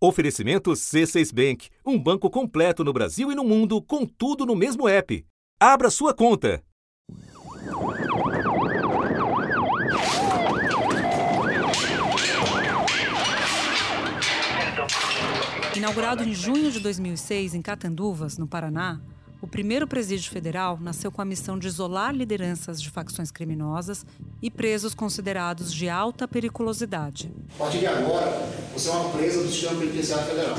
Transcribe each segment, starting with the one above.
Oferecimento C6 Bank, um banco completo no Brasil e no mundo, com tudo no mesmo app. Abra sua conta. Inaugurado em junho de 2006 em Catanduvas, no Paraná, o primeiro presídio federal nasceu com a missão de isolar lideranças de facções criminosas e presos considerados de alta periculosidade. A partir de agora, você é uma presa do sistema penitenciário federal.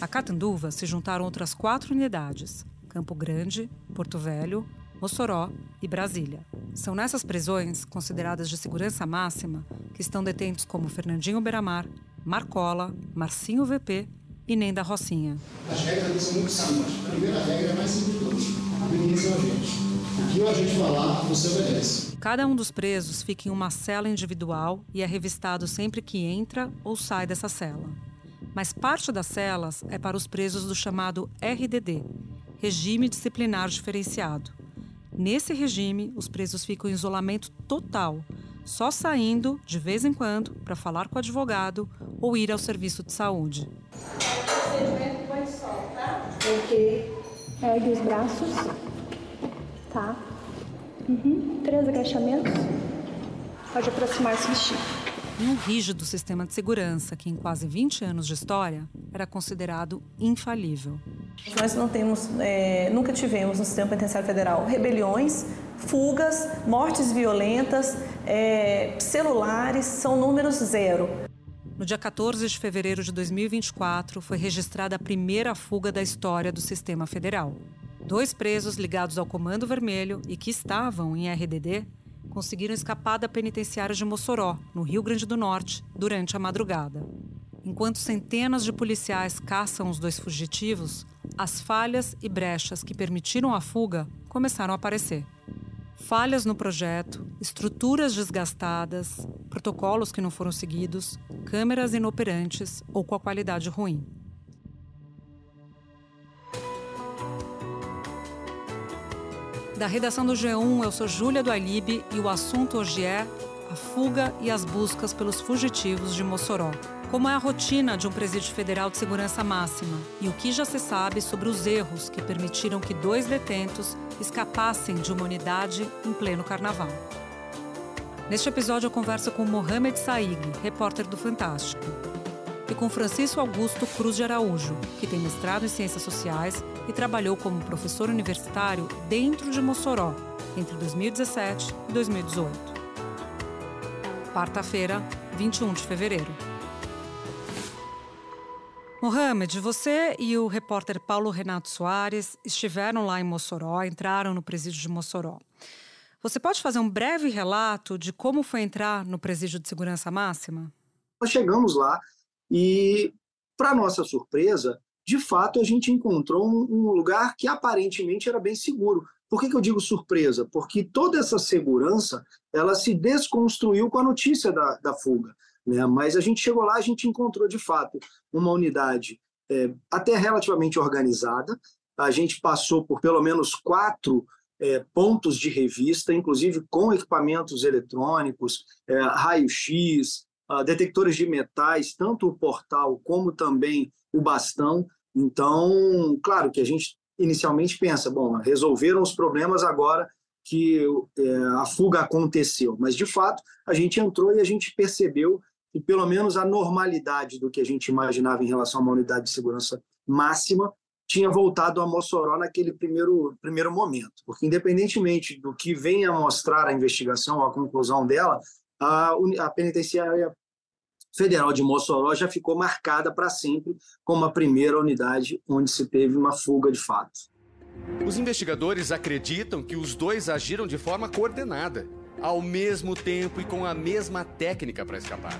A Catanduva se juntaram outras quatro unidades: Campo Grande, Porto Velho, Mossoró e Brasília. São nessas prisões, consideradas de segurança máxima, que estão detentos como Fernandinho Beramar, Marcola, Marcinho VP e nem da Rocinha. As regras são muito simples. A primeira regra é mais simples de todas. Ninguém é o agente. O que o agente falar, você obedece. Cada um dos presos fica em uma cela individual e é revistado sempre que entra ou sai dessa cela. Mas parte das celas é para os presos do chamado RDD, Regime Disciplinar Diferenciado. Nesse regime, os presos ficam em isolamento total, só saindo, de vez em quando, para falar com o advogado ou ir ao serviço de saúde. Ok. Ergue os braços. Tá. Uhum. Três agachamentos. Pode aproximar-se do Chico. Em um rígido sistema de segurança que, em quase 20 anos de história, era considerado infalível. Nós não temos, é, nunca tivemos no sistema penitenciário federal rebeliões, fugas, mortes violentas, é, celulares, são números zero. No dia 14 de fevereiro de 2024, foi registrada a primeira fuga da história do sistema federal. Dois presos ligados ao Comando Vermelho e que estavam em RDD conseguiram escapar da penitenciária de Mossoró, no Rio Grande do Norte, durante a madrugada. Enquanto centenas de policiais caçam os dois fugitivos, as falhas e brechas que permitiram a fuga começaram a aparecer. Falhas no projeto, estruturas desgastadas, protocolos que não foram seguidos, câmeras inoperantes ou com a qualidade ruim. Da redação do G1, eu sou Júlia do Alibe e o assunto hoje é a fuga e as buscas pelos fugitivos de Mossoró. Como é a rotina de um presídio federal de segurança máxima e o que já se sabe sobre os erros que permitiram que dois detentos escapassem de uma unidade em pleno carnaval. Neste episódio eu converso com Mohamed Saig, repórter do Fantástico, e com Francisco Augusto Cruz de Araújo, que tem mestrado em Ciências Sociais e trabalhou como professor universitário dentro de Mossoró entre 2017 e 2018. Quarta-feira, 21 de fevereiro. Mohamed, você e o repórter Paulo Renato Soares estiveram lá em Mossoró, entraram no presídio de Mossoró. Você pode fazer um breve relato de como foi entrar no presídio de segurança máxima? Nós chegamos lá e, para nossa surpresa, de fato a gente encontrou um lugar que aparentemente era bem seguro. Por que, que eu digo surpresa? Porque toda essa segurança ela se desconstruiu com a notícia da, da fuga. Né? Mas a gente chegou lá, a gente encontrou de fato uma unidade é, até relativamente organizada. A gente passou por pelo menos quatro é, pontos de revista, inclusive com equipamentos eletrônicos, é, raio-x, uh, detectores de metais, tanto o portal como também o bastão. Então, claro que a gente inicialmente pensa, bom, resolveram os problemas agora que é, a fuga aconteceu, mas de fato a gente entrou e a gente percebeu que pelo menos a normalidade do que a gente imaginava em relação a uma unidade de segurança máxima tinha voltado a Mossoró naquele primeiro, primeiro momento. Porque, independentemente do que venha mostrar a investigação, a conclusão dela, a, a penitenciária federal de Mossoró já ficou marcada para sempre como a primeira unidade onde se teve uma fuga de fato. Os investigadores acreditam que os dois agiram de forma coordenada, ao mesmo tempo e com a mesma técnica para escapar.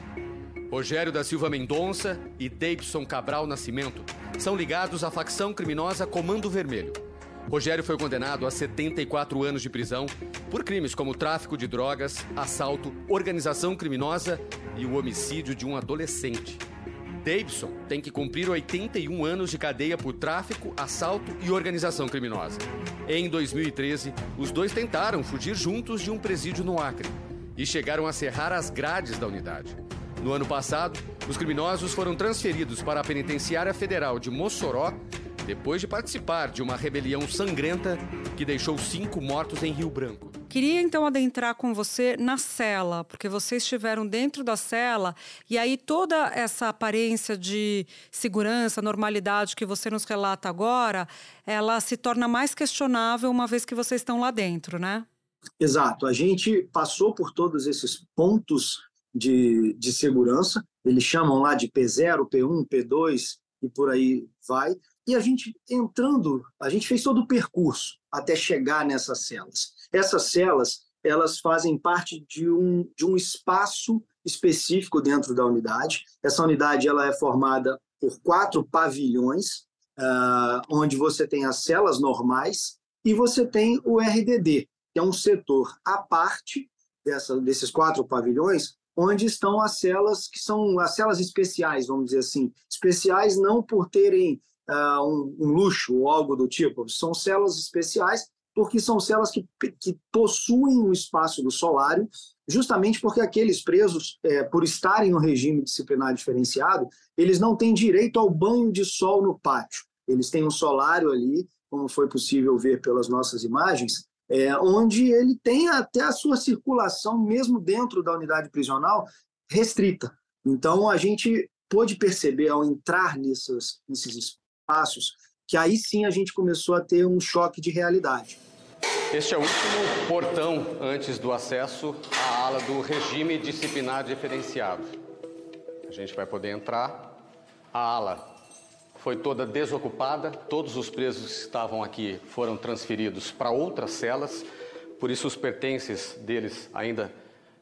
Rogério da Silva Mendonça e Davidson Cabral Nascimento são ligados à facção criminosa Comando Vermelho. Rogério foi condenado a 74 anos de prisão por crimes como tráfico de drogas, assalto, organização criminosa e o homicídio de um adolescente. Davidson tem que cumprir 81 anos de cadeia por tráfico, assalto e organização criminosa. Em 2013, os dois tentaram fugir juntos de um presídio no Acre e chegaram a serrar as grades da unidade. No ano passado, Os criminosos foram transferidos para a Penitenciária Federal de Mossoró depois de participar de uma rebelião sangrenta que deixou cinco mortos em Rio Branco. Queria então adentrar com você na cela, porque vocês estiveram dentro da cela e aí toda essa aparência de segurança, normalidade que você nos relata agora, ela se torna mais questionável uma vez que vocês estão lá dentro, né? Exato. A gente passou por todos esses pontos de, de segurança, eles chamam lá de P0, P1, P2 e por aí vai. E a gente entrando, a gente fez todo o percurso até chegar nessas celas. Essas celas, elas fazem parte de um, de um espaço específico dentro da unidade. Essa unidade ela é formada por quatro pavilhões, uh, onde você tem as celas normais e você tem o RDD, que é um setor à parte dessa, desses quatro pavilhões, onde estão as celas que são as celas especiais, vamos dizer assim. Especiais não por terem uh, um, um, luxo ou algo do tipo. São células especiais porque são células que, que possuem o espaço do solário, justamente porque aqueles presos, é, por estarem no regime disciplinar diferenciado, eles não têm direito ao banho de sol no pátio. Eles têm um solário ali, como foi possível ver pelas nossas imagens, é, onde ele tem até a sua circulação, mesmo dentro da unidade prisional, restrita. Então, a gente pôde perceber, ao entrar nesses, passos, que aí sim a gente começou a ter um choque de realidade. Este é o último portão antes do acesso à ala do regime disciplinar diferenciado. A gente vai poder entrar. A ala foi toda desocupada, todos os presos que estavam aqui foram transferidos para outras celas, por isso os pertences deles ainda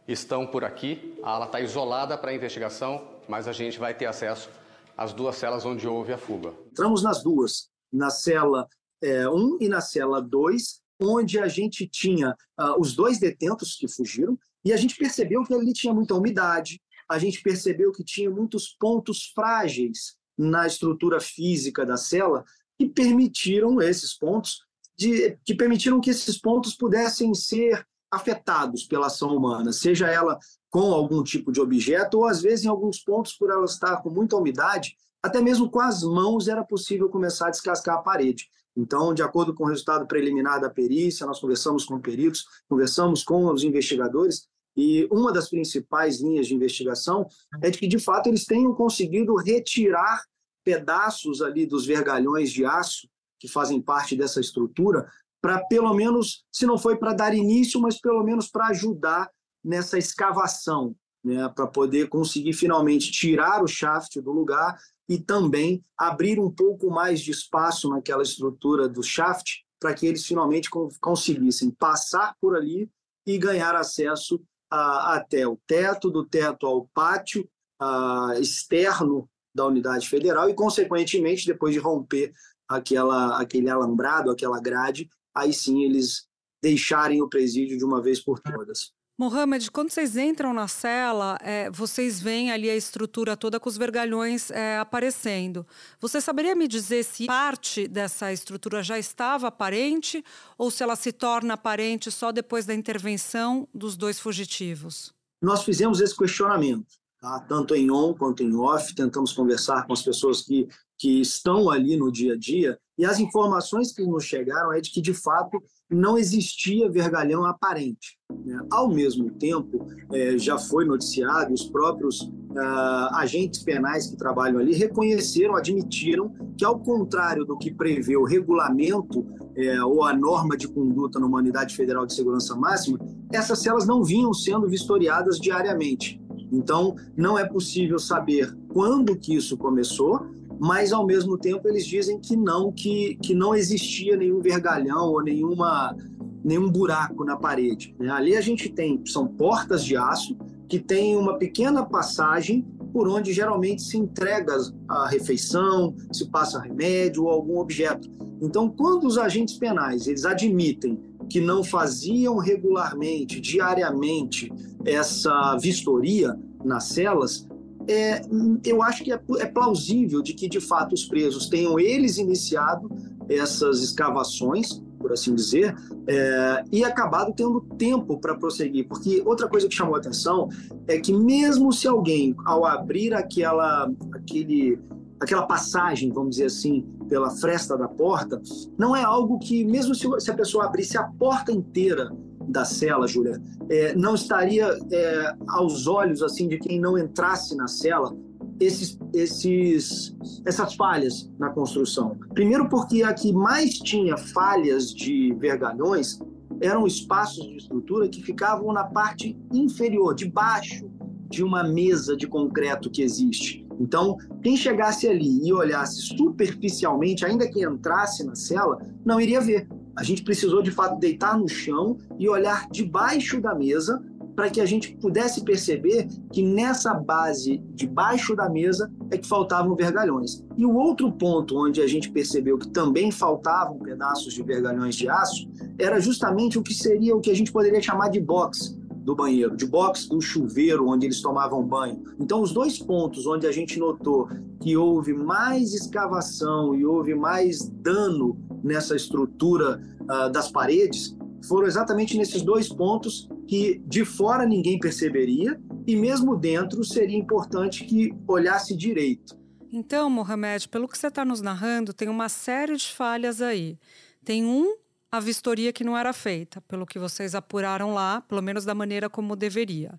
estão por aqui. A ala está isolada para a investigação, mas a gente vai ter acesso as duas celas onde houve a fuga? Entramos nas duas, na cela 1 é, um e na cela 2, onde a gente tinha uh, os dois detentos que fugiram, e a gente percebeu que ali tinha muita umidade, a gente percebeu que tinha muitos pontos frágeis na estrutura física da cela que permitiram esses pontos, de, que permitiram que esses pontos pudessem ser afetados pela ação humana, seja ela com algum tipo de objeto, ou às vezes em alguns pontos, por ela estar com muita umidade, até mesmo com as mãos era possível começar a descascar a parede. Então, de acordo com o resultado preliminar da perícia, nós conversamos com peritos, conversamos com os investigadores, e uma das principais linhas de investigação é de que, de fato, eles tenham conseguido retirar pedaços ali dos vergalhões de aço que fazem parte dessa estrutura, para pelo menos, se não foi para dar início, mas pelo menos para ajudar nessa escavação, né, para poder conseguir finalmente tirar o shaft do lugar e também abrir um pouco mais de espaço naquela estrutura do shaft para que eles finalmente conseguissem passar por ali e ganhar acesso a, até o teto, do teto ao pátio a, externo da unidade federal e, consequentemente, depois de romper aquela, aquele alambrado, aquela grade, aí sim eles deixarem o presídio de uma vez por todas. Mohamed, quando vocês entram na cela, é, vocês veem ali a estrutura toda com os vergalhões é, aparecendo. Você saberia me dizer se parte dessa estrutura já estava aparente ou se ela se torna aparente só depois da intervenção dos dois fugitivos? Nós fizemos esse questionamento, tá? tanto em on quanto em off, tentamos conversar com as pessoas que, que estão ali no dia a dia, e as informações que nos chegaram é de que, de fato, não existia vergalhão aparente. Né? Ao mesmo tempo, é, já foi noticiado, os próprios ah, agentes penais que trabalham ali reconheceram, admitiram que, ao contrário do que prevê o regulamento é, ou a norma de conduta numa unidade federal de segurança máxima, essas celas não vinham sendo vistoriadas diariamente. Então, não é possível saber quando que isso começou, mas ao mesmo tempo eles dizem que não, que, que não existia nenhum vergalhão ou nenhuma, nenhum buraco na parede. Né? Ali a gente tem, são portas de aço que tem uma pequena passagem por onde geralmente se entrega a refeição, se passa remédio ou algum objeto. Então, quando os agentes penais eles admitem que não faziam regularmente, diariamente, essa vistoria nas celas, é, eu acho que é, é, plausível de que, de fato, os presos tenham eles iniciado essas escavações por assim dizer, é, e acabado tendo tempo para prosseguir. Porque outra coisa que chamou a atenção é que mesmo se alguém, ao abrir aquela, aquele, aquela passagem, vamos dizer assim, pela fresta da porta, não é algo que, mesmo se, se a pessoa abrisse a porta inteira da cela, Júlia, é, não estaria é, aos olhos assim de quem não entrasse na cela esses, esses, essas falhas na construção. Primeiro, porque a que mais tinha falhas de vergalhões eram espaços de estrutura que ficavam na parte inferior, debaixo de uma mesa de concreto que existe. Então, quem chegasse ali e olhasse superficialmente, ainda que entrasse na cela, não iria ver. A gente precisou de fato deitar no chão e olhar debaixo da mesa para que a gente pudesse perceber que nessa base debaixo da mesa é que faltavam vergalhões. E o outro ponto onde a gente percebeu que também faltavam pedaços de vergalhões de aço era justamente o que seria o que a gente poderia chamar de box do banheiro, de box do chuveiro onde eles tomavam banho. Então, os dois pontos onde a gente notou que houve mais escavação e houve mais dano nessa estrutura uh, das paredes foram exatamente nesses dois pontos que de fora ninguém perceberia e mesmo dentro seria importante que olhasse direito. Então, Mohamed, pelo que você está nos narrando, tem uma série de falhas aí. Tem um, a vistoria que não era feita, pelo que vocês apuraram lá, pelo menos da maneira como deveria.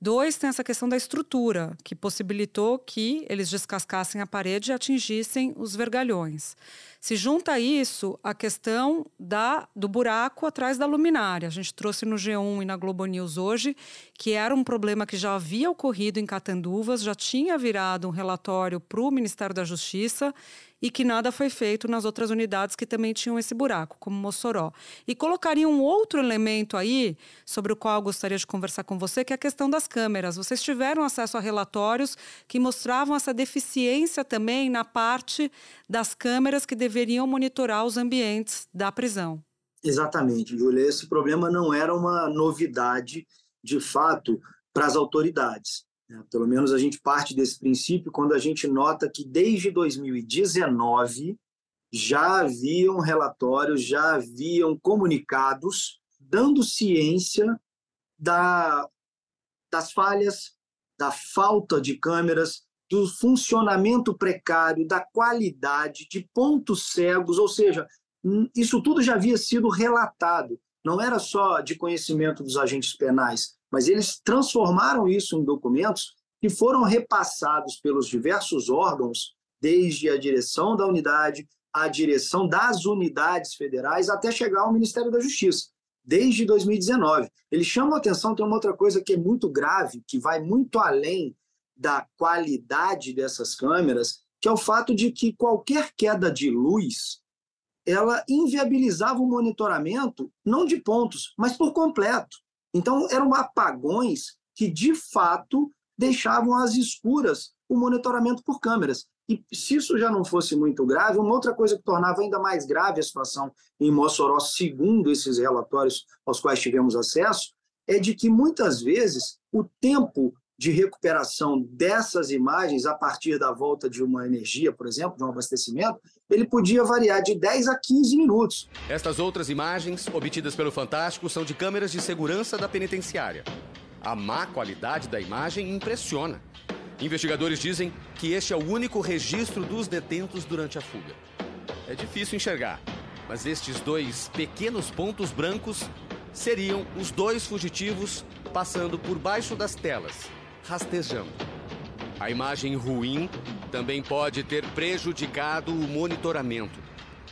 Dois, tem essa questão da estrutura, que possibilitou que eles descascassem a parede e atingissem os vergalhões. Se junta a isso a questão da, do buraco atrás da luminária. A gente trouxe no G1 e na Globo News hoje que era um problema que já havia ocorrido em Catanduvas, já tinha virado um relatório para o Ministério da Justiça e que nada foi feito nas outras unidades que também tinham esse buraco, como Mossoró. E colocaria um outro elemento aí, sobre o qual eu gostaria de conversar com você, que é a questão das câmeras. Vocês tiveram acesso a relatórios que mostravam essa deficiência também na parte das câmeras que deveriam monitorar os ambientes da prisão. Exatamente, Júlia. Esse problema não era uma novidade, de fato, para as autoridades. É, pelo menos a gente parte desse princípio quando a gente nota que desde 2019 já haviam relatórios, já haviam comunicados dando ciência da, das falhas, da falta de câmeras, do funcionamento precário, da qualidade, de pontos cegos, ou seja, isso tudo já havia sido relatado. Não era só de conhecimento dos agentes penais, mas eles transformaram isso em documentos que foram repassados pelos diversos órgãos, desde a direção da unidade, a direção das unidades federais, até chegar ao Ministério da Justiça, desde 2019. Eles chamam a atenção, tem uma outra coisa que é muito grave, que vai muito além da qualidade dessas câmeras, que é o fato de que qualquer queda de luz ela inviabilizava o monitoramento não de pontos, mas por completo. Então, eram apagões que, de fato, deixavam às escuras o monitoramento por câmeras. E se isso já não fosse muito grave, uma outra coisa que tornava ainda mais grave a situação em Mossoró, segundo esses relatórios aos quais tivemos acesso, é de que muitas vezes o tempo de recuperação dessas imagens a partir da volta de uma energia, por exemplo, de um abastecimento, ele podia variar de 10 a 15 minutos. Estas outras imagens, obtidas pelo Fantástico, são de câmeras de segurança da penitenciária. A má qualidade da imagem impressiona. Investigadores dizem que este é o único registro dos detentos durante a fuga. É difícil enxergar, mas estes dois pequenos pontos brancos seriam os dois fugitivos passando por baixo das telas rastejando. A imagem ruim também pode ter prejudicado o monitoramento.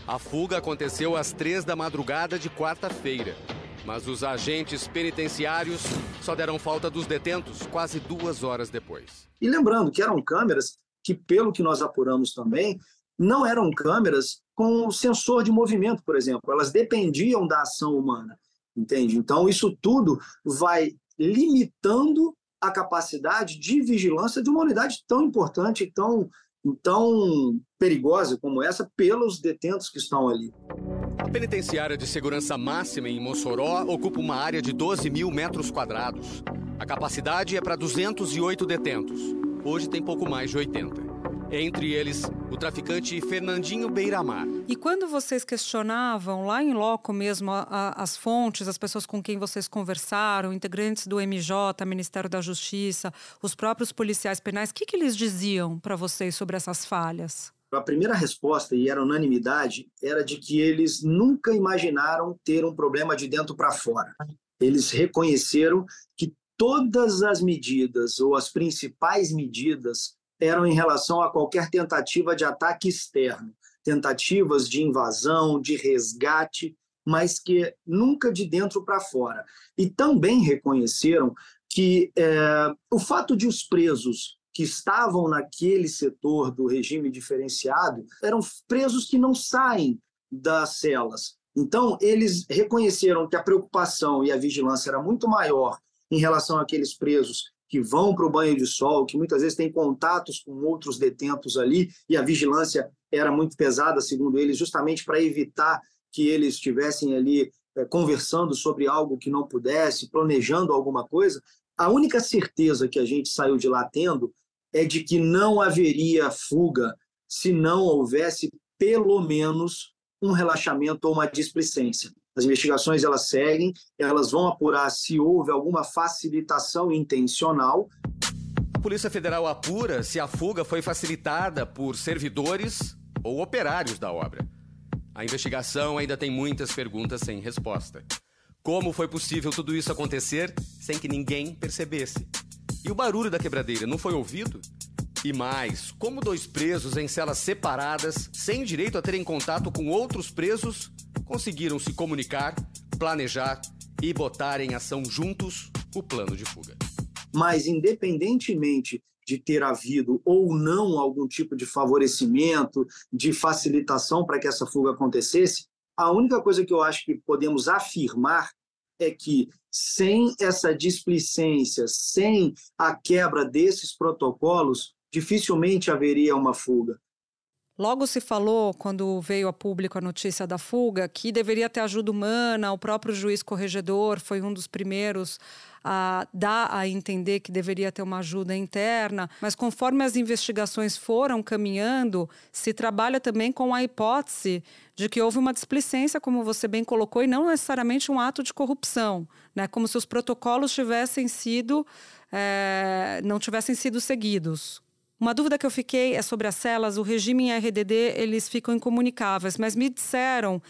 A fuga aconteceu às três da madrugada de quarta-feira, mas os agentes penitenciários só deram falta dos detentos quase duas horas depois. E lembrando que eram câmeras que, pelo que nós apuramos também, não eram câmeras com sensor de movimento, por exemplo. Elas dependiam da ação humana, entende? Então, isso tudo vai limitando a capacidade de vigilância de uma unidade tão importante, tão, tão perigosa como essa, pelos detentos que estão ali. A penitenciária de segurança máxima em Mossoró ocupa uma área de 12 mil metros quadrados. A capacidade é para 208 detentos. Hoje tem pouco mais de 80. Entre eles, o traficante Fernandinho Beiramar. E quando vocês questionavam lá em loco mesmo a, a, as fontes, as pessoas com quem vocês conversaram, integrantes do MJ, Ministério da Justiça, os próprios policiais penais, o que, que eles diziam para vocês sobre essas falhas? A primeira resposta, e era unanimidade, era de que eles nunca imaginaram ter um problema de dentro para fora. Eles reconheceram que todas as medidas, ou as principais medidas, eram em relação a qualquer tentativa de ataque externo, tentativas de invasão, de resgate, mas que nunca de dentro para fora. E também reconheceram que é, o fato de os presos que estavam naquele setor do regime diferenciado eram presos que não saem das celas. Então, eles reconheceram que a preocupação e a vigilância era muito maior em relação àqueles presos que vão para o banho de sol, que muitas vezes têm contatos com outros detentos ali, e a vigilância era muito pesada, segundo eles, justamente para evitar que eles estivessem ali é, conversando sobre algo que não pudesse, planejando alguma coisa. A única certeza que a gente saiu de lá tendo é de que não haveria fuga se não houvesse pelo menos um relaxamento ou uma displicência. As investigações elas seguem, elas vão apurar se houve alguma facilitação intencional. A Polícia Federal apura se a fuga foi facilitada por servidores ou operários da obra. A investigação ainda tem muitas perguntas sem resposta. Como foi possível tudo isso acontecer sem que ninguém percebesse? E o barulho da quebradeira não foi ouvido? E mais, como dois presos em celas separadas, sem direito a terem contato com outros presos, conseguiram se comunicar, planejar e botar em ação juntos o plano de fuga. Mas, independentemente de ter havido ou não algum tipo de favorecimento, de facilitação para que essa fuga acontecesse, a única coisa que eu acho que podemos afirmar é que sem essa displicência, sem a quebra desses protocolos, dificilmente haveria uma fuga. Logo se falou, quando veio a público a notícia da fuga, que deveria ter ajuda humana, o próprio juiz corregedor foi um dos primeiros a dar a entender que deveria ter uma ajuda interna, mas conforme as investigações foram caminhando, se trabalha também com a hipótese de que houve uma displicência, como você bem colocou, e não necessariamente um ato de corrupção, né? como se os protocolos tivessem sido, é, não tivessem sido seguidos. Uma dúvida que eu fiquei é sobre as celas. O regime em RDD, eles ficam incomunicáveis, mas me disseram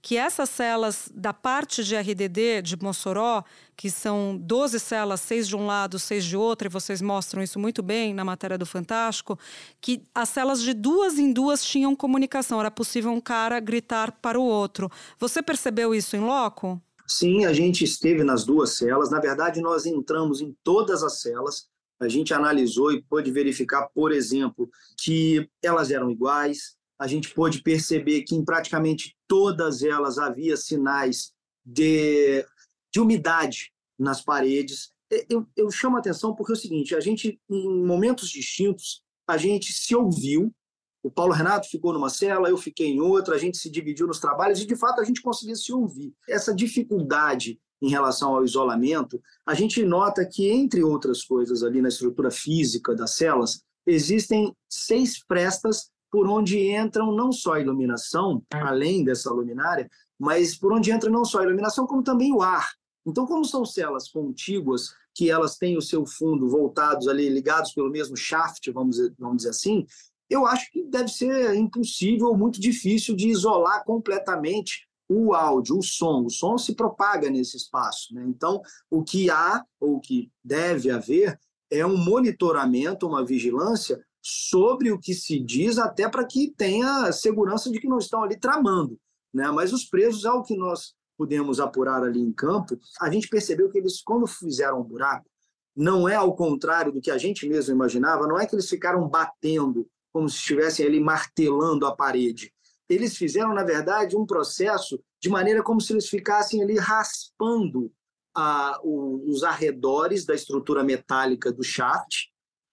que essas celas da parte de RDD de Mossoró, que são 12 celas, seis de um lado, seis de outro, e vocês mostram isso muito bem na matéria do Fantástico, que as celas de duas em duas tinham comunicação, era possível um cara gritar para o outro. Você percebeu isso em loco? Sim, a gente esteve nas duas celas. Na verdade, nós entramos em todas as celas a gente analisou e pôde verificar, por exemplo, que elas eram iguais. A gente pôde perceber que em praticamente todas elas havia sinais de, de umidade nas paredes. Eu, eu chamo a atenção porque é o seguinte: a gente, em momentos distintos, a gente se ouviu. O Paulo Renato ficou numa cela, eu fiquei em outra, a gente se dividiu nos trabalhos e, de fato, a gente conseguia se ouvir. Essa dificuldade em relação ao isolamento, a gente nota que, entre outras coisas, ali na estrutura física das celas, existem seis frestas por onde entram não só a iluminação, além dessa luminária, mas por onde entra não só a iluminação, como também o ar. Então, como são celas contíguas, que elas têm o seu fundo voltados ali, ligados pelo mesmo shaft, vamos dizer, vamos dizer assim, eu acho que deve ser impossível, muito difícil de isolar completamente o áudio, o som. O som se propaga nesse espaço. Né? Então, o que há, ou o que deve haver, é um monitoramento, uma vigilância sobre o que se diz, até para que tenha segurança de que não estão ali tramando. Né? Mas os presos, ao que nós pudemos apurar ali em campo, a gente percebeu que eles, quando fizeram um buraco, não é ao contrário do que a gente mesmo imaginava, não é que eles ficaram batendo como se estivessem ali martelando a parede eles fizeram, na verdade, um processo de maneira como se eles ficassem ali raspando a, o, os arredores da estrutura metálica do shaft,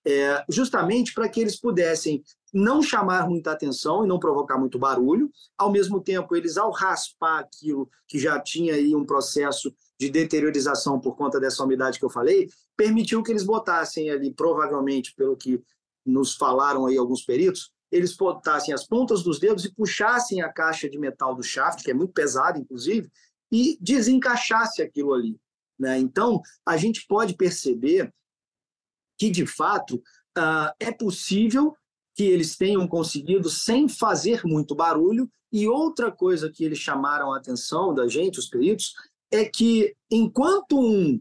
é, justamente para que eles pudessem não chamar muita atenção e não provocar muito barulho. Ao mesmo tempo, eles, ao raspar aquilo que já tinha aí um processo de deteriorização por conta dessa umidade que eu falei, permitiu que eles botassem ali, provavelmente, pelo que nos falaram aí alguns peritos, eles botassem as pontas dos dedos e puxassem a caixa de metal do shaft, que é muito pesado, inclusive, e desencaixasse aquilo ali. Né? Então, a gente pode perceber que, de fato, uh, é possível que eles tenham conseguido sem fazer muito barulho. E outra coisa que eles chamaram a atenção da gente, os peritos, é que enquanto um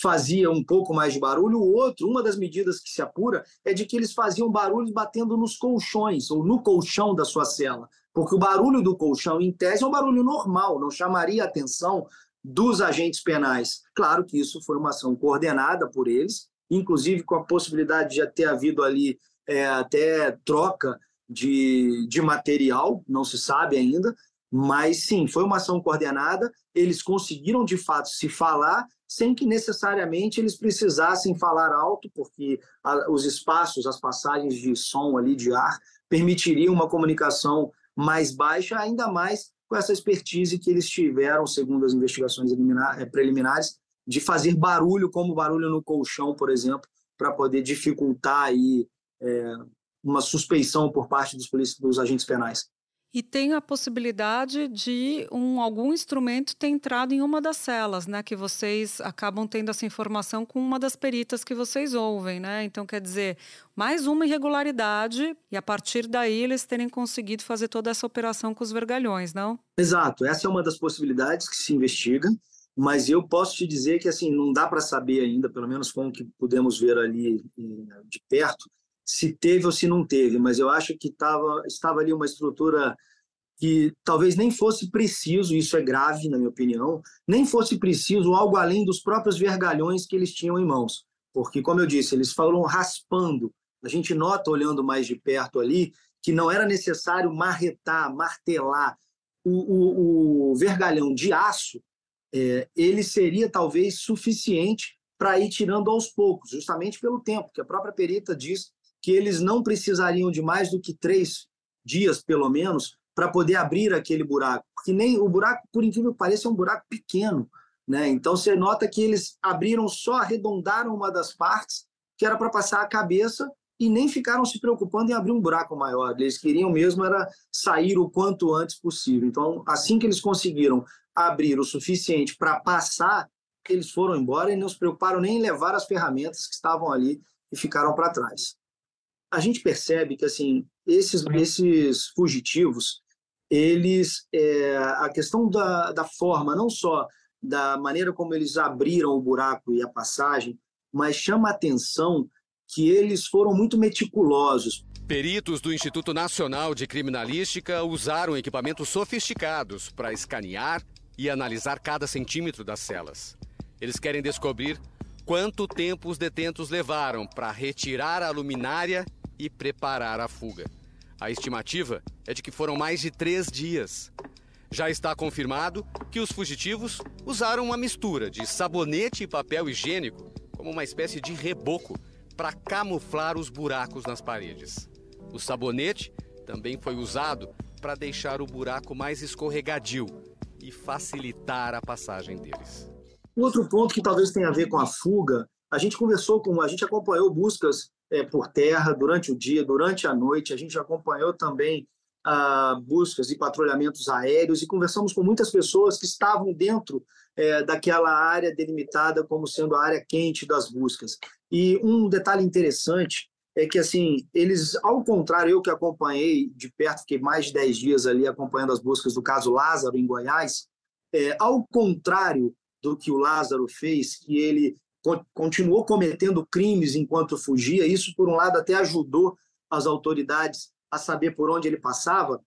fazia um pouco mais de barulho, o outro, uma das medidas que se apura é de que eles faziam barulhos batendo nos colchões ou no colchão da sua cela, porque o barulho do colchão, em tese, é um barulho normal, não chamaria a atenção dos agentes penais. Claro que isso foi uma ação coordenada por eles, inclusive com a possibilidade de ter havido ali é, até troca de, de material, não se sabe ainda, mas sim, foi uma ação coordenada. Eles conseguiram de fato se falar sem que necessariamente eles precisassem falar alto, porque a, os espaços, as passagens de som ali, de ar, permitiriam uma comunicação mais baixa, ainda mais com essa expertise que eles tiveram, segundo as investigações eh, preliminares, de fazer barulho, como barulho no colchão, por exemplo, para poder dificultar aí, é, uma suspeição por parte dos, dos agentes penais. E tem a possibilidade de um, algum instrumento ter entrado em uma das celas, né? Que vocês acabam tendo essa informação com uma das peritas que vocês ouvem, né? Então, quer dizer, mais uma irregularidade e a partir daí eles terem conseguido fazer toda essa operação com os vergalhões, não? Exato. Essa é uma das possibilidades que se investiga, mas eu posso te dizer que, assim, não dá para saber ainda, pelo menos com o que pudemos ver ali eh, de perto, se teve ou se não teve, mas eu acho que tava, estava ali uma estrutura que talvez nem fosse preciso, isso é grave, na minha opinião, nem fosse preciso algo além dos próprios vergalhões que eles tinham em mãos. Porque, como eu disse, eles foram raspando. A gente nota, olhando mais de perto ali, que não era necessário marretar, martelar. O, o, o vergalhão de aço, é, ele seria talvez suficiente para ir tirando aos poucos, justamente pelo tempo, que a própria perita diz que eles não precisariam de mais do que três dias, pelo menos, para poder abrir aquele buraco. Porque nem o buraco, por incrível que pareça, é um buraco pequeno. Né? Então você nota que eles abriram só, arredondaram uma das partes, que era para passar a cabeça, e nem ficaram se preocupando em abrir um buraco maior. Eles queriam mesmo era sair o quanto antes possível. Então, assim que eles conseguiram abrir o suficiente para passar, eles foram embora e não se preocuparam nem em levar as ferramentas que estavam ali e ficaram para trás a gente percebe que assim esses esses fugitivos eles é, a questão da, da forma não só da maneira como eles abriram o buraco e a passagem mas chama a atenção que eles foram muito meticulosos Peritos do Instituto Nacional de Criminalística usaram equipamentos sofisticados para escanear e analisar cada centímetro das celas. Eles querem descobrir quanto tempo os detentos levaram para retirar a luminária e preparar a fuga. A estimativa é de que foram mais de três dias. Já está confirmado que os fugitivos usaram uma mistura de sabonete e papel higiênico como uma espécie de reboco para camuflar os buracos nas paredes. O sabonete também foi usado para deixar o buraco mais escorregadio e facilitar a passagem deles. Outro ponto que talvez tenha a ver com a fuga, a gente conversou com, a gente acompanhou buscas é, por terra durante o dia, durante a noite. A gente acompanhou também ah, buscas e patrulhamentos aéreos e conversamos com muitas pessoas que estavam dentro é, daquela área delimitada como sendo a área quente das buscas. E um detalhe interessante é que, assim, eles, ao contrário, eu que acompanhei de perto, fiquei mais de 10 dias ali acompanhando as buscas do caso Lázaro, em Goiás, é, ao contrário do que o Lázaro fez, que ele continuou cometendo crimes enquanto fugia. Isso, por um lado, até ajudou as autoridades a saber por onde ele passava.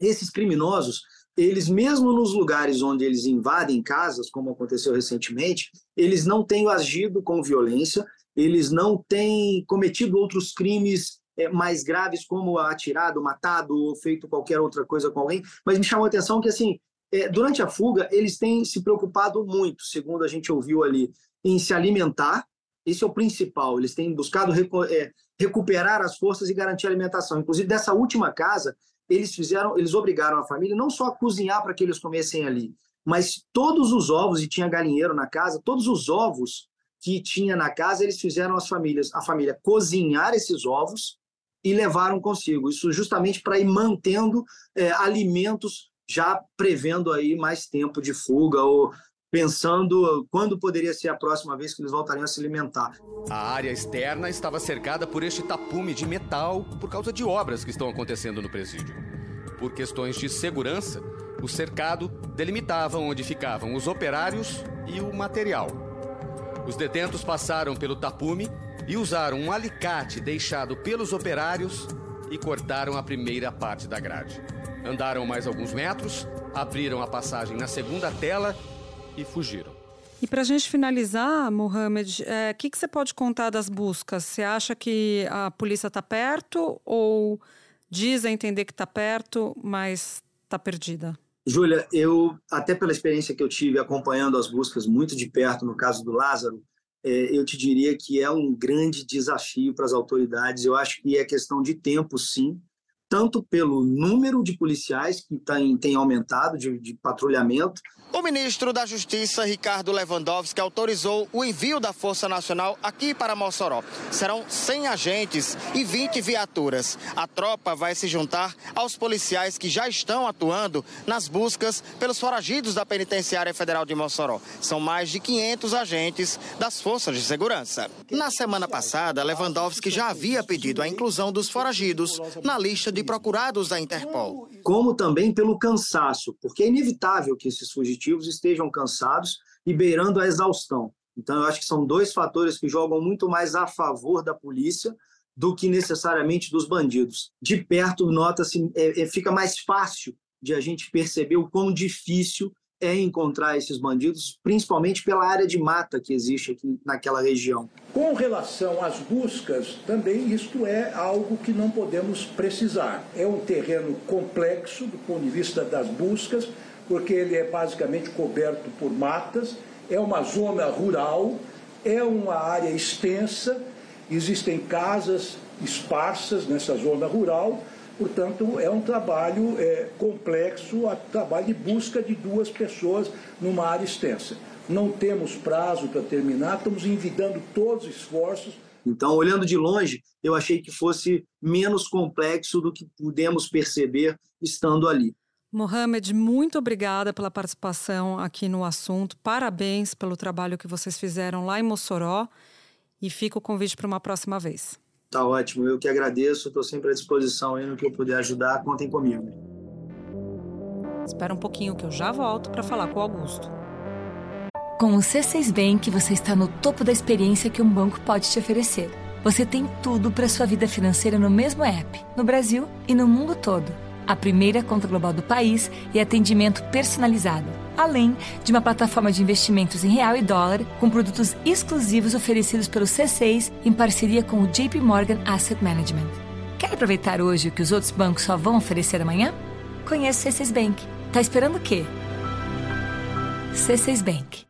Esses criminosos, eles mesmo nos lugares onde eles invadem casas, como aconteceu recentemente, eles não têm agido com violência, eles não têm cometido outros crimes é, mais graves, como atirado, matado ou feito qualquer outra coisa com alguém. Mas me chamou a atenção que, assim, é, durante a fuga, eles têm se preocupado muito, segundo a gente ouviu ali, em se alimentar, esse é o principal. Eles têm buscado recu é, recuperar as forças e garantir a alimentação. Inclusive, dessa última casa, eles fizeram, eles obrigaram a família não só a cozinhar para que eles comessem ali, mas todos os ovos, e tinha galinheiro na casa, todos os ovos que tinha na casa, eles fizeram as famílias, a família cozinhar esses ovos e levaram consigo. Isso justamente para ir mantendo é, alimentos, já prevendo aí mais tempo de fuga ou pensando quando poderia ser a próxima vez que eles voltariam a se alimentar. A área externa estava cercada por este tapume de metal por causa de obras que estão acontecendo no presídio. Por questões de segurança, o cercado delimitava onde ficavam os operários e o material. Os detentos passaram pelo tapume e usaram um alicate deixado pelos operários e cortaram a primeira parte da grade. Andaram mais alguns metros, abriram a passagem na segunda tela e fugiram. E para a gente finalizar, Mohamed, o é, que, que você pode contar das buscas? Você acha que a polícia está perto ou diz a entender que está perto, mas está perdida? Júlia, eu, até pela experiência que eu tive acompanhando as buscas muito de perto no caso do Lázaro, é, eu te diria que é um grande desafio para as autoridades. Eu acho que é questão de tempo, sim, tanto pelo número de policiais que tem, tem aumentado de, de patrulhamento, o ministro da Justiça, Ricardo Lewandowski, autorizou o envio da Força Nacional aqui para Mossoró. Serão 100 agentes e 20 viaturas. A tropa vai se juntar aos policiais que já estão atuando nas buscas pelos foragidos da Penitenciária Federal de Mossoró. São mais de 500 agentes das forças de segurança. Na semana passada, Lewandowski já havia pedido a inclusão dos foragidos na lista de procurados da Interpol. Como também pelo cansaço, porque é inevitável que esses fugitivos fugitivos estejam cansados e beirando a exaustão. Então, eu acho que são dois fatores que jogam muito mais a favor da polícia do que necessariamente dos bandidos. De perto, nota-se, é, é, fica mais fácil de a gente perceber o quão difícil é encontrar esses bandidos, principalmente pela área de mata que existe aqui naquela região. Com relação às buscas, também isto é algo que não podemos precisar. É um terreno complexo do ponto de vista das buscas, porque ele é basicamente coberto por matas, é uma zona rural, é uma área extensa, existem casas esparsas nessa zona rural, portanto, é um trabalho é, complexo, um trabalho de busca de duas pessoas numa área extensa. Não temos prazo para terminar, estamos envidando todos os esforços. Então, olhando de longe, eu achei que fosse menos complexo do que pudemos perceber estando ali. Mohamed, muito obrigada pela participação aqui no assunto. Parabéns pelo trabalho que vocês fizeram lá em Mossoró e fica o convite para uma próxima vez. Tá ótimo, eu que agradeço, estou sempre à disposição aí no que eu puder ajudar, contem comigo. Espera um pouquinho que eu já volto para falar com o Augusto. Com o C6 Bank, você está no topo da experiência que um banco pode te oferecer. Você tem tudo para sua vida financeira no mesmo app, no Brasil e no mundo todo a primeira conta global do país e atendimento personalizado, além de uma plataforma de investimentos em real e dólar com produtos exclusivos oferecidos pelo C6 em parceria com o JP Morgan Asset Management. Quer aproveitar hoje o que os outros bancos só vão oferecer amanhã? Conheça o C6 Bank. Tá esperando o quê? C6 Bank.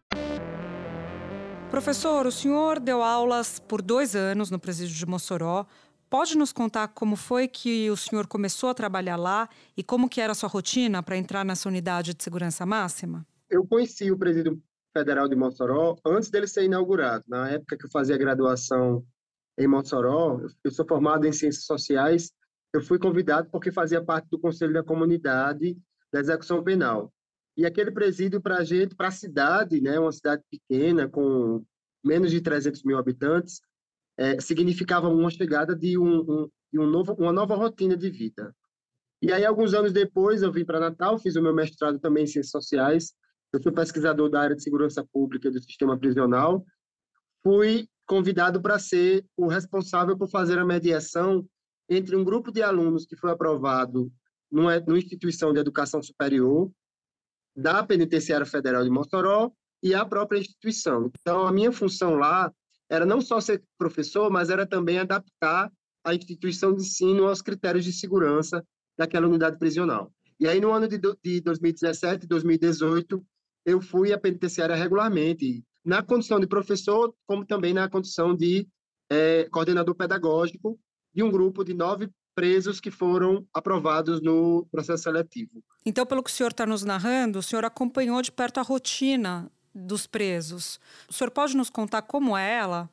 Professor, o senhor deu aulas por dois anos no presídio de Mossoró. Pode nos contar como foi que o senhor começou a trabalhar lá e como que era a sua rotina para entrar nessa unidade de segurança máxima? Eu conheci o Presídio Federal de Mossoró antes dele ser inaugurado. Na época que eu fazia graduação em Mossoró, eu sou formado em Ciências Sociais, eu fui convidado porque fazia parte do Conselho da Comunidade da Execução Penal. E aquele presídio para a gente, para a cidade, né, uma cidade pequena, com menos de 300 mil habitantes, é, significava uma chegada de, um, um, de um novo, uma nova rotina de vida. E aí, alguns anos depois, eu vim para Natal, fiz o meu mestrado também em Ciências Sociais, eu sou pesquisador da área de segurança pública do sistema prisional, fui convidado para ser o responsável por fazer a mediação entre um grupo de alunos que foi aprovado numa, numa instituição de educação superior da Penitenciária Federal de Mossoró e a própria instituição. Então, a minha função lá era não só ser professor, mas era também adaptar a instituição de ensino aos critérios de segurança daquela unidade prisional. E aí, no ano de, de 2017 e 2018, eu fui à penitenciária regularmente, na condição de professor, como também na condição de é, coordenador pedagógico de um grupo de nove presos que foram aprovados no processo seletivo. Então, pelo que o senhor está nos narrando, o senhor acompanhou de perto a rotina dos presos. O senhor pode nos contar como é ela?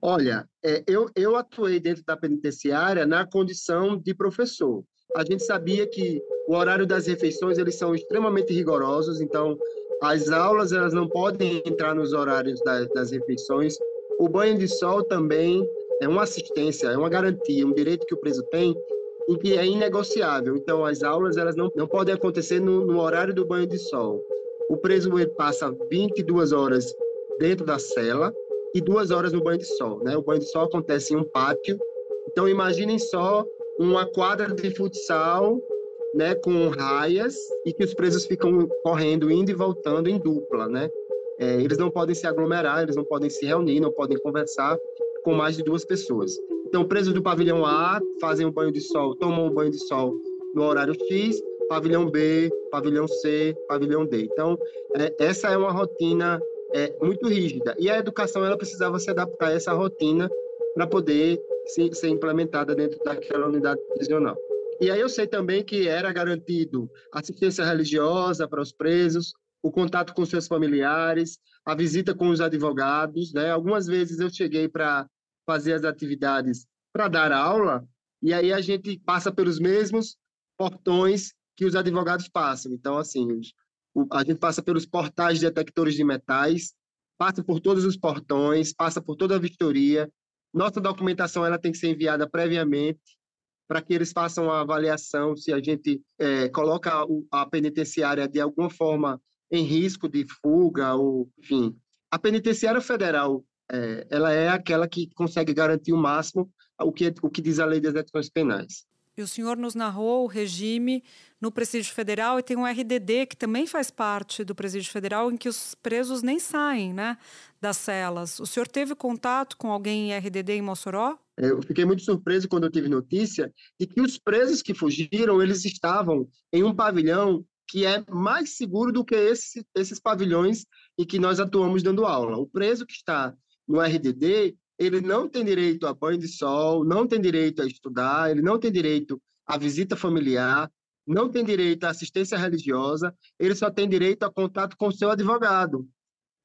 Olha, é, eu, eu atuei dentro da penitenciária na condição de professor. A gente sabia que o horário das refeições eles são extremamente rigorosos, então as aulas elas não podem entrar nos horários das, das refeições. O banho de sol também é uma assistência, é uma garantia, um direito que o preso tem em que é inegociável. Então, as aulas elas não, não podem acontecer no, no horário do banho de sol. O preso ele passa 22 horas dentro da cela e duas horas no banho de sol. Né? O banho de sol acontece em um pátio. Então, imaginem só uma quadra de futsal né, com raias e que os presos ficam correndo, indo e voltando em dupla. Né? É, eles não podem se aglomerar, eles não podem se reunir, não podem conversar com mais de duas pessoas. Então, presos do pavilhão A fazem um banho de sol, tomam um banho de sol no horário X, pavilhão B, pavilhão C, pavilhão D. Então, é, essa é uma rotina é, muito rígida. E a educação ela precisava se adaptar a essa rotina para poder se, ser implementada dentro daquela unidade prisional. E aí eu sei também que era garantido assistência religiosa para os presos, o contato com seus familiares, a visita com os advogados. Né? Algumas vezes eu cheguei para fazer as atividades para dar aula, e aí a gente passa pelos mesmos portões que os advogados passam. Então, assim, a gente passa pelos portais detectores de metais, passa por todos os portões, passa por toda a vistoria. Nossa documentação ela tem que ser enviada previamente para que eles façam a avaliação se a gente é, coloca a penitenciária de alguma forma em risco de fuga ou, enfim. A penitenciária federal é, ela é aquela que consegue garantir o máximo o que, o que diz a lei das execuções penais. E o senhor nos narrou o regime no Presídio Federal e tem um RDD que também faz parte do Presídio Federal, em que os presos nem saem né, das celas. O senhor teve contato com alguém em RDD em Mossoró? Eu fiquei muito surpreso quando eu tive notícia de que os presos que fugiram, eles estavam em um pavilhão que é mais seguro do que esse, esses pavilhões em que nós atuamos dando aula. O preso que está no RDD, ele não tem direito a banho de sol, não tem direito a estudar, ele não tem direito à visita familiar, não tem direito à assistência religiosa, ele só tem direito a contato com seu advogado.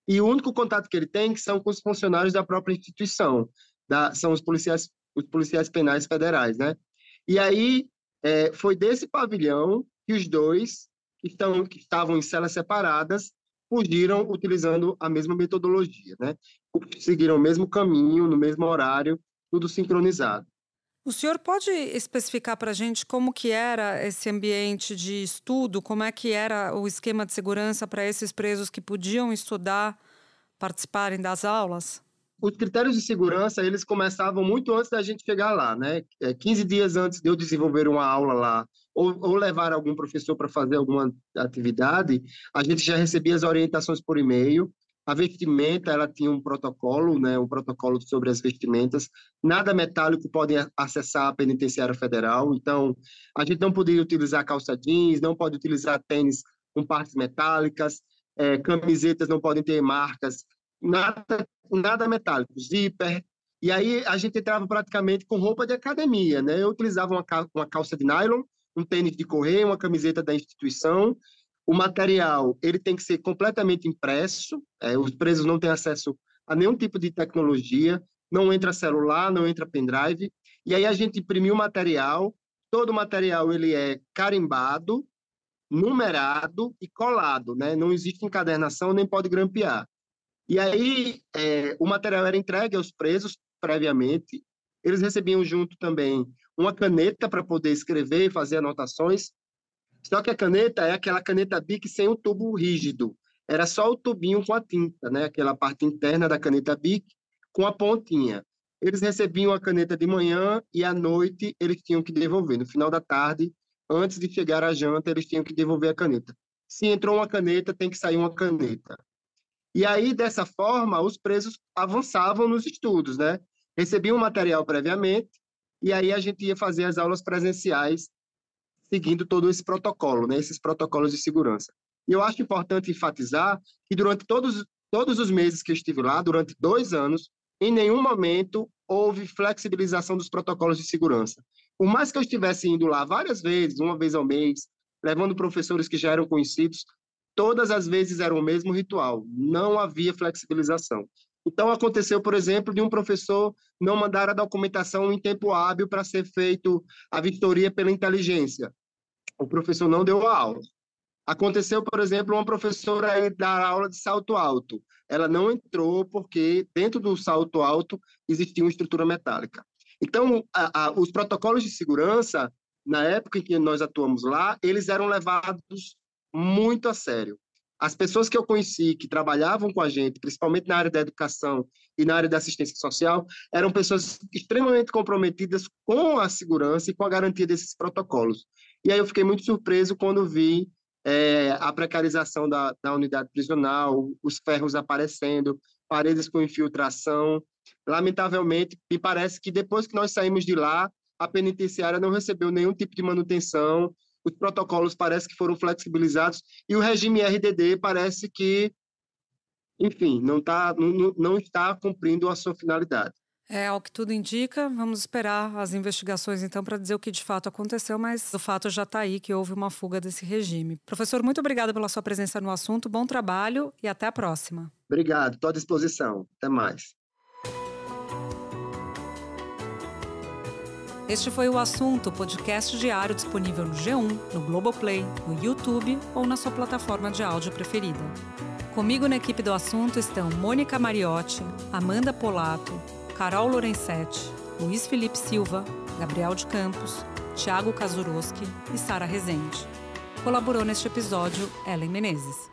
E o único contato que ele tem são com os funcionários da própria instituição, da, são os policiais, os policiais penais federais, né? E aí é, foi desse pavilhão que os dois que, estão, que estavam em celas separadas fugiram utilizando a mesma metodologia, né? Seguiram o mesmo caminho, no mesmo horário, tudo sincronizado. O senhor pode especificar para a gente como que era esse ambiente de estudo, como é que era o esquema de segurança para esses presos que podiam estudar, participarem das aulas? Os critérios de segurança, eles começavam muito antes da gente chegar lá, né? 15 é, dias antes de eu desenvolver uma aula lá ou, ou levar algum professor para fazer alguma atividade, a gente já recebia as orientações por e-mail. A vestimenta, ela tinha um protocolo, né, um protocolo sobre as vestimentas. Nada metálico pode acessar a penitenciária federal, então a gente não poderia utilizar calça jeans, não pode utilizar tênis com partes metálicas, é, camisetas não podem ter marcas, nada, nada metálico, zíper. E aí a gente entrava praticamente com roupa de academia, né? Eu utilizava uma, uma calça de nylon um tênis de correr, uma camiseta da instituição. O material ele tem que ser completamente impresso. É, os presos não têm acesso a nenhum tipo de tecnologia. Não entra celular, não entra pendrive. E aí a gente imprimiu o material. Todo o material ele é carimbado, numerado e colado, né? Não existe encadernação nem pode grampear. E aí é, o material era entregue aos presos previamente. Eles recebiam junto também uma caneta para poder escrever e fazer anotações. Só que a caneta é aquela caneta Bic sem o tubo rígido. Era só o tubinho com a tinta, né? Aquela parte interna da caneta Bic com a pontinha. Eles recebiam a caneta de manhã e à noite eles tinham que devolver. No final da tarde, antes de chegar à janta, eles tinham que devolver a caneta. Se entrou uma caneta, tem que sair uma caneta. E aí, dessa forma, os presos avançavam nos estudos, né? Recebiam o material previamente, e aí a gente ia fazer as aulas presenciais seguindo todo esse protocolo, né, esses protocolos de segurança. E eu acho importante enfatizar que durante todos, todos os meses que estive lá, durante dois anos, em nenhum momento houve flexibilização dos protocolos de segurança. Por mais que eu estivesse indo lá várias vezes, uma vez ao mês, levando professores que já eram conhecidos, todas as vezes era o mesmo ritual, não havia flexibilização. Então, aconteceu, por exemplo, de um professor não mandar a documentação em tempo hábil para ser feito a vistoria pela inteligência. O professor não deu a aula. Aconteceu, por exemplo, uma professora dar aula de salto alto. Ela não entrou porque dentro do salto alto existia uma estrutura metálica. Então, a, a, os protocolos de segurança, na época em que nós atuamos lá, eles eram levados muito a sério. As pessoas que eu conheci que trabalhavam com a gente, principalmente na área da educação e na área da assistência social, eram pessoas extremamente comprometidas com a segurança e com a garantia desses protocolos. E aí eu fiquei muito surpreso quando vi é, a precarização da, da unidade prisional, os ferros aparecendo, paredes com infiltração. Lamentavelmente, me parece que depois que nós saímos de lá, a penitenciária não recebeu nenhum tipo de manutenção, os protocolos parece que foram flexibilizados e o regime RDD parece que, enfim, não, tá, não, não está cumprindo a sua finalidade. É, ao que tudo indica, vamos esperar as investigações então para dizer o que de fato aconteceu, mas o fato já está aí que houve uma fuga desse regime. Professor, muito obrigada pela sua presença no assunto, bom trabalho e até a próxima. Obrigado, estou à disposição. Até mais. Este foi o assunto, podcast diário disponível no G1, no Globoplay, no YouTube ou na sua plataforma de áudio preferida. Comigo na equipe do assunto estão Mônica Mariotti, Amanda Polato, Carol Lorenzetti, Luiz Felipe Silva, Gabriel de Campos, Tiago Kazuroski e Sara Rezende. Colaborou neste episódio Ellen Menezes.